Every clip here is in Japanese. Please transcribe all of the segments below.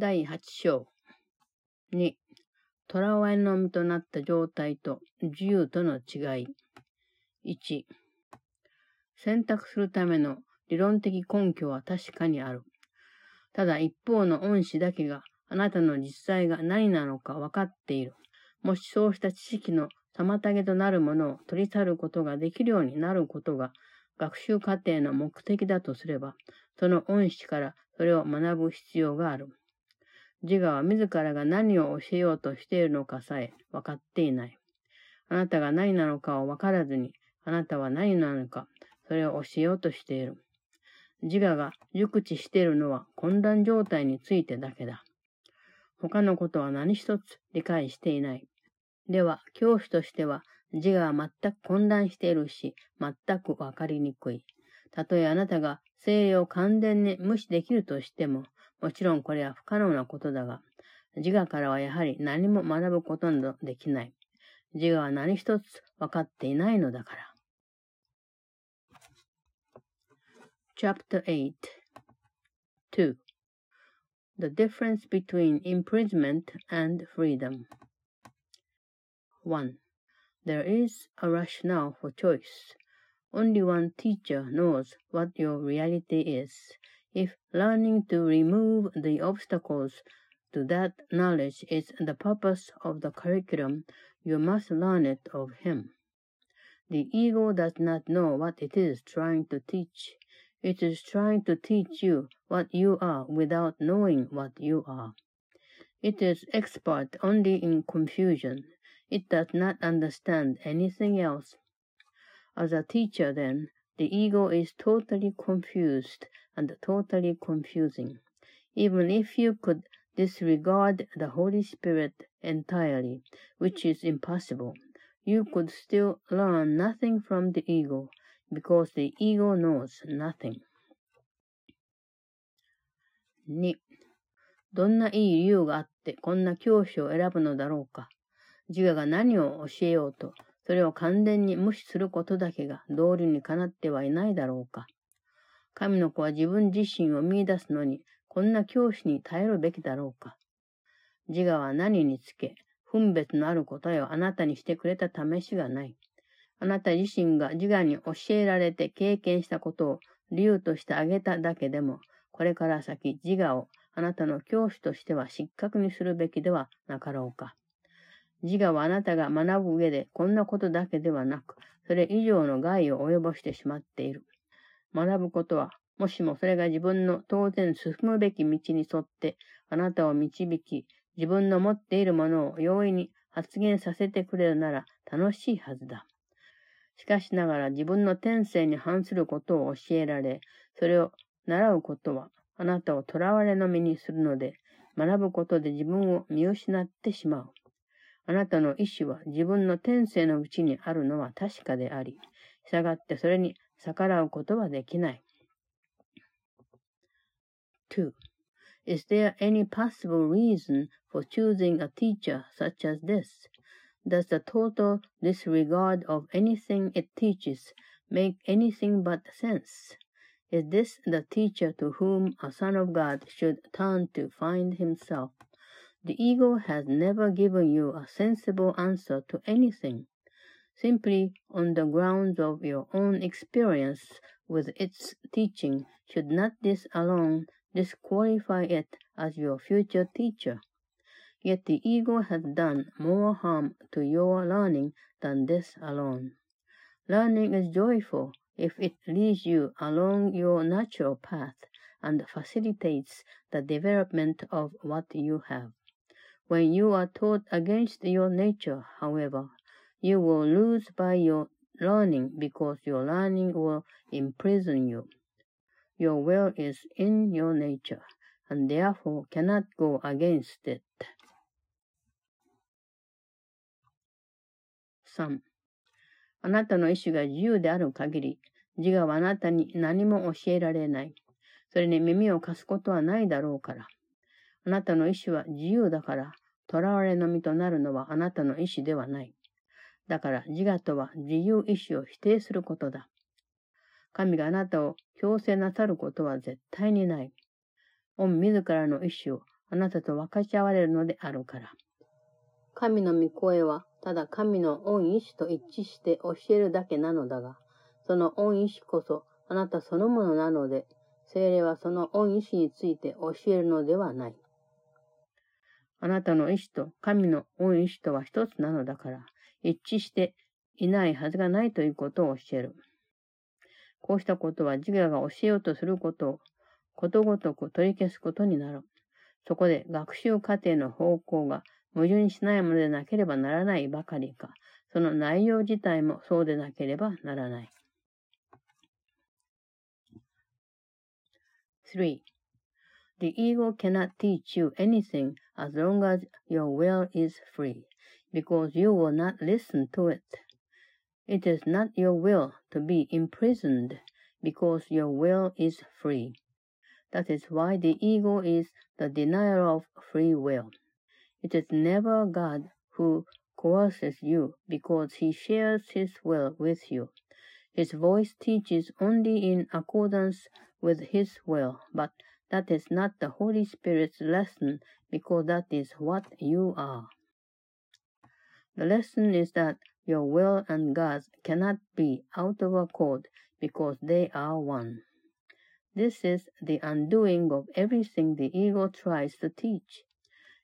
第8章。2、囚われの身となった状態と自由との違い。1、選択するための理論的根拠は確かにある。ただ一方の恩師だけがあなたの実際が何なのか分かっている。もしそうした知識の妨げとなるものを取り去ることができるようになることが学習過程の目的だとすれば、その恩師からそれを学ぶ必要がある。自我は自らが何を教えようとしているのかさえ分かっていない。あなたが何なのかを分からずに、あなたは何なのか、それを教えようとしている。自我が熟知しているのは混乱状態についてだけだ。他のことは何一つ理解していない。では、教師としては自我は全く混乱しているし、全くわかりにくい。たとえあなたが精霊を完全に無視できるとしても、もちろんこれは不可能なことだが、自我からはやはり何も学ぶことなどできない。自我は何一つ分かっていないのだから。Chapter 8 2. The difference between imprisonment and freedom. 1. There is a rationale for choice. Only one teacher knows what your reality is. If learning to remove the obstacles to that knowledge is the purpose of the curriculum, you must learn it of him. The ego does not know what it is trying to teach. It is trying to teach you what you are without knowing what you are. It is expert only in confusion. It does not understand anything else. As a teacher, then, the ego is totally confused and totally confusing. Even if you could disregard the Holy Spirit entirely, which is impossible, you could still learn nothing from the ego because the ego knows nothing. 2. どんないい理由があってこんな教師を選ぶのだろうか。自我が何を教えようと、 それを完全に無視することだけが道理にかなってはいないだろうか。神の子は自分自身を見出すのに、こんな教師に耐えるべきだろうか。自我は何につけ、分別のある答えをあなたにしてくれた試しがない。あなた自身が自我に教えられて経験したことを理由としてあげただけでも、これから先自我をあなたの教師としては失格にするべきではなかろうか。自我はあなたが学ぶ上でこんなことだけではなく、それ以上の害を及ぼしてしまっている。学ぶことは、もしもそれが自分の当然進むべき道に沿ってあなたを導き、自分の持っているものを容易に発言させてくれるなら楽しいはずだ。しかしながら自分の天性に反することを教えられ、それを習うことはあなたを囚われの身にするので、学ぶことで自分を見失ってしまう。あなたの意志は自分の天性のうちにあるのは確かであり、従ってそれに逆らうことはできない。2. Is there any possible reason for choosing a teacher such as this? Does the total disregard of anything it teaches make anything but sense? Is this the teacher to whom a son of God should turn to find himself? The ego has never given you a sensible answer to anything. Simply on the grounds of your own experience with its teaching, should not this alone disqualify it as your future teacher? Yet the ego has done more harm to your learning than this alone. Learning is joyful if it leads you along your natural path and facilitates the development of what you have. When you are taught against your nature, however, you will lose by your learning because your learning will imprison you. Your will is in your nature, and therefore cannot go against it. 3. あなたの意志が自由である限り、自我はあなたに何も教えられない。それに耳を貸すことはないだろうから。あなたの意志は自由だから、囚われの身となるのはあなたの意志ではない。だから自我とは自由意志を否定することだ。神があなたを強制なさることは絶対にない。御自らの意志をあなたと分かち合われるのであるから。神の御声は、ただ神の恩意志と一致して教えるだけなのだが、その恩意志こそあなたそのものなので、精霊はその恩意志について教えるのではない。あなたの意志と神の恩意志とは一つなのだから、一致していないはずがないということを教える。こうしたことは自我が教えようとすることをことごとく取り消すことになる。そこで学習過程の方向が矛盾しないものでなければならないばかりか、その内容自体もそうでなければならない。3. The ego cannot teach you anything as long as your will is free, because you will not listen to it. It is not your will to be imprisoned, because your will is free. That is why the ego is the denier of free will. It is never God who coerces you because he shares his will with you. His voice teaches only in accordance with his will, but that is not the Holy Spirit's lesson because that is what you are. The lesson is that your will and God's cannot be out of accord because they are one. This is the undoing of everything the ego tries to teach.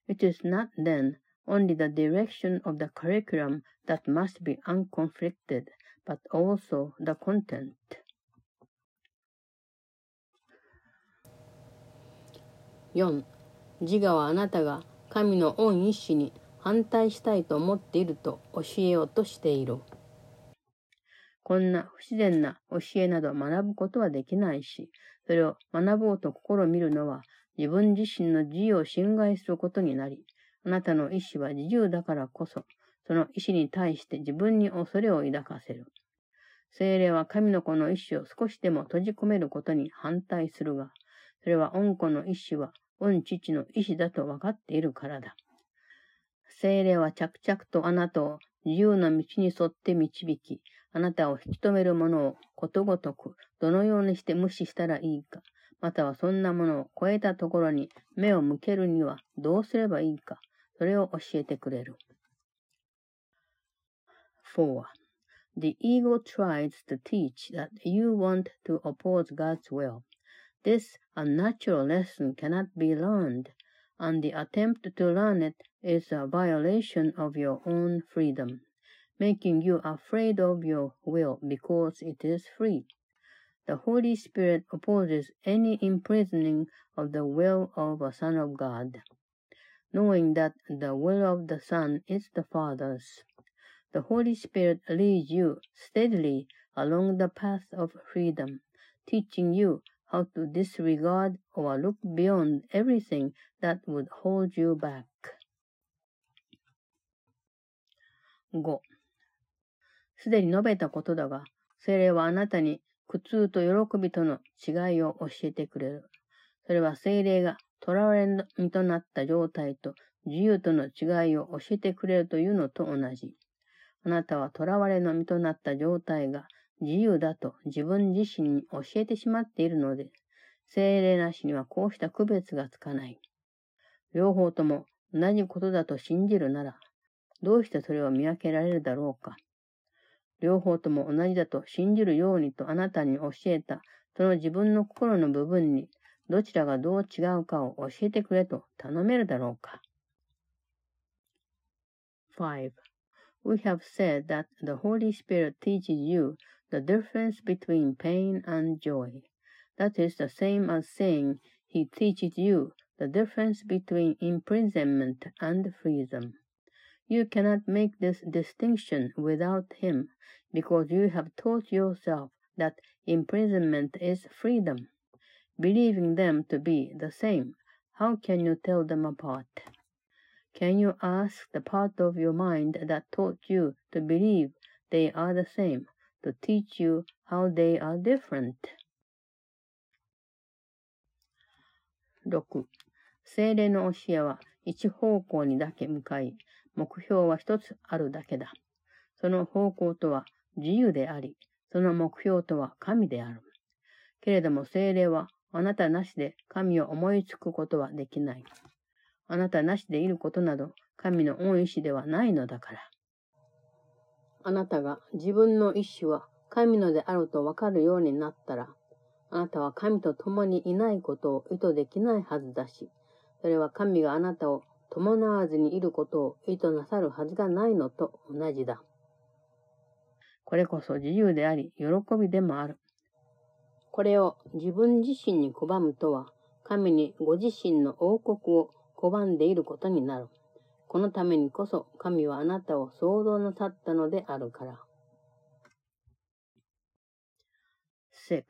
It is not then only the direction of the curriculum that must be unconflicted, but also the content. 4. 自我はあなたが神の恩一子に反対したいと思っていると教えようとしている。こんな不自然な教えなど学ぶことはできないし、それを学ぼうと試みるのは自分自身の自由を侵害することになり、あなたの意志は自由だからこそ、その意志に対して自分に恐れを抱かせる。精霊は神の子の意志を少しでも閉じ込めることに反対するが、それは恩子の意志は恩父の意志だと分かっているからだ。精霊は着々とあなたを自由の道に沿って導き、あなたを引き止めるものをことごとくどのようにして無視したらいいか、またはそんなものを超えたところに目を向けるにはどうすればいいか、それを教えてくれる。4. The ego tries to teach that you want to oppose God's will. This unnatural lesson cannot be learned, and the attempt to learn it is a violation of your own freedom, making you afraid of your will because it is free. The Holy Spirit opposes any imprisoning of the will of a Son of God, knowing that the will of the Son is the Father's. The Holy Spirit leads you steadily along the path of freedom, teaching you how to disregard or look beyond everything that would hold you back. 5. すでに述べたことだが、精霊はあなたに苦痛と喜びとの違いを教えてくれる。それは精霊が囚われ身となった状態と自由との違いを教えてくれるというのと同じ。あなたは囚われの身となった状態が自由だと自分自身に教えてしまっているので、精霊なしにはこうした区別がつかない。両方とも同じことだと信じるなら、どうしてそれを見分けられるだろうか。両方とも同じだと信じるようにとあなたに教えた、その自分の心の部分に、どちらがどう違うかを教えてくれと頼めるだろうか。5. We have said that the Holy Spirit teaches you the difference between pain and joy. That is the same as saying he teaches you the difference between imprisonment and freedom. You cannot make this distinction without him, because you have taught yourself that imprisonment is freedom. Believing them to be the same, how can you tell them apart? Can you ask the part of your mind that taught you to believe they are the same to teach you how they are different? 6. 精霊の教えは一方向にだけ向かい、目標は一つあるだけだ。その方向とは自由であり、その目標とは神である。けれども精霊はあなたなしで神を思いつくことはできない。あなたなしでいることなど、神の恩意志ではないのだから。あなたが自分の意志は神のであるとわかるようになったら、あなたは神と共にいないことを意図できないはずだし、それは神があなたを伴わずにいることを意図なさるはずがないのと同じだ。これこそ自由であり、喜びでもある。これを自分自身に拒むとは、神にご自身の王国を拒んでいることになる。このためにこそ神はあなたを創造なさったのであるから。6.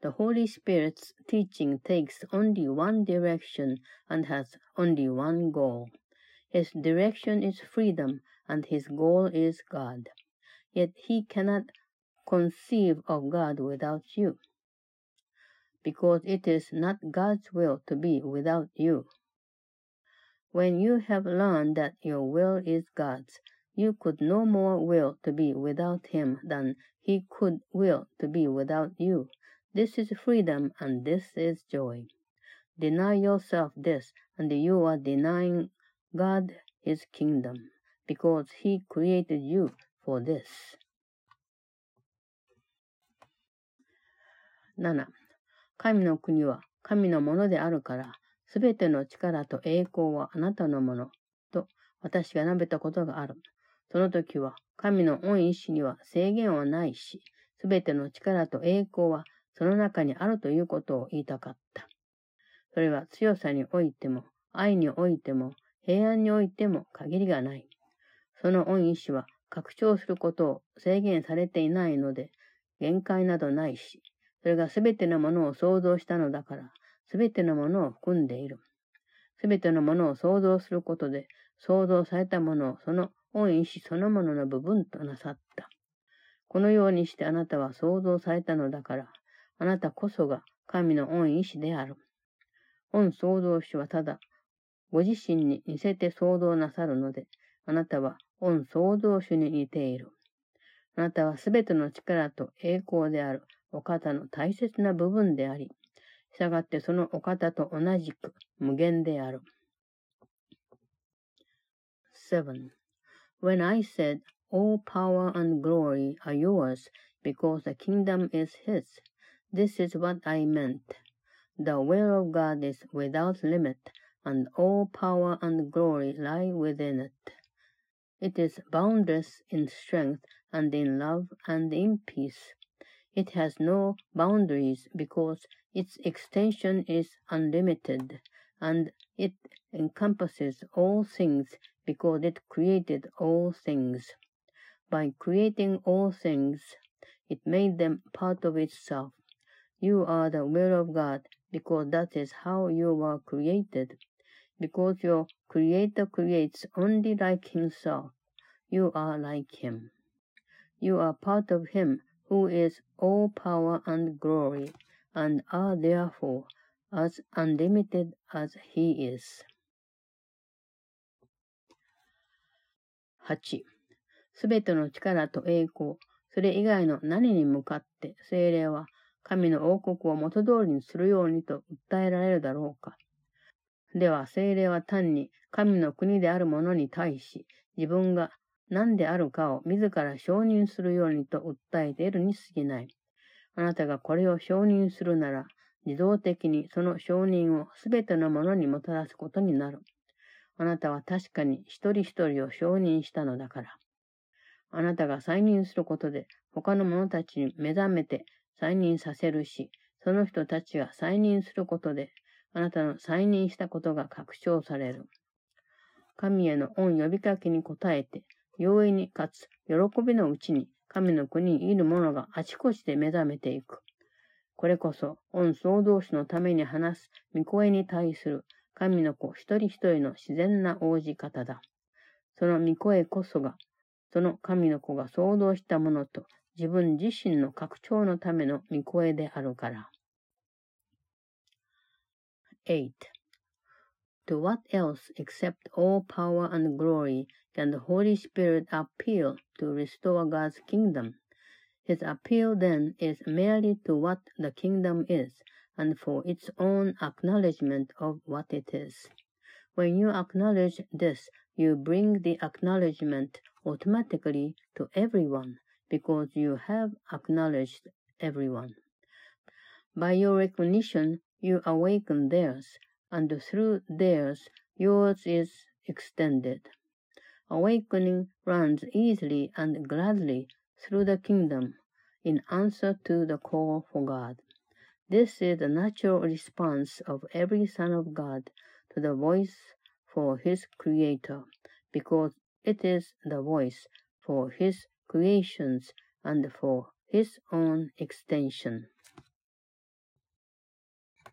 The Holy Spirit's teaching takes only one direction and has only one goal. His direction is freedom and his goal is God. Yet he cannot conceive of God without you, because it is not God's will to be without you. When you have learned that your will is God's, you could no more will to be without him than he could will to be without you. This is freedom and this is joy. Deny yourself this, and you are denying God his kingdom, because he created you for this. 7. 神の国は神のものであるから、 すべての力と栄光はあなたのもの、と私が述べたことがある。その時は、神の恩意志には制限はないし、すべての力と栄光はその中にあるということを言いたかった。それは強さにおいても、愛においても、平安においても限りがない。その恩意志は拡張することを制限されていないので、限界などないし、それがすべてのものを創造したのだから、すべてのものを含んでいる。すべてのものを創造することで、創造されたものをその恩意志そのものの部分となさった。このようにしてあなたは創造されたのだから、あなたこそが神の恩意志である。恩創造主はただ、ご自身に似せて創造なさるので、あなたは恩創造主に似ている。あなたはすべての力と栄光であるお方の大切な部分であり、したがってそのお方と同じく無限である。7. When I said, All power and glory are yours because the kingdom is his, this is what I meant. The will of God is without limit, and all power and glory lie within it. It is boundless in strength and in love and in peace. it has no boundaries because its extension is unlimited, and it encompasses all things because it created all things. By creating all things, it made them part of itself. You are the will of God because that is how you were created. Because your Creator creates only like Himself, you are like Him. You are part of Him who is all power and glory and are therefore as unlimited as he is. 8. すべての力と栄光、それ以外の何に向かって精霊は神の王国を元通りにするようにと訴えられるだろうか。では精霊は単に神の国である者に対し自分が何であるかを自ら承認するようにと訴えているに過ぎない。あなたがこれを承認するなら、自動的にその承認をすべてのものにもたらすことになる。あなたは確かに一人一人を承認したのだから。あなたが再任することで他の者たちに目覚めて再任させるし、その人たちが再任することで、あなたの再任したことが確証される。神への恩呼びかけに応えて、容易にかつ喜びのうちに神の国にいる者があちこちで目覚めていく。これこそ、恩総同士のために話す御声に対する神の子一人一人の自然な応じ方だ。その御声こそが、その神の子が想像したものと自分自身の拡張のための御声であるから。8. To what else except all power and glory can the Holy Spirit appeal to restore God's kingdom? His appeal then is merely to what the kingdom is, and for its own acknowledgement of what it is. When you acknowledge this, you bring the acknowledgement automatically to everyone because you have acknowledged everyone. By your recognition, you awaken theirs, and through theirs, yours is extended. Awakening runs easily and gladly through the kingdom in answer to the call for God. This is the natural response of every son of God to the voice for his Creator, because it is the voice for his creations and for his own extension.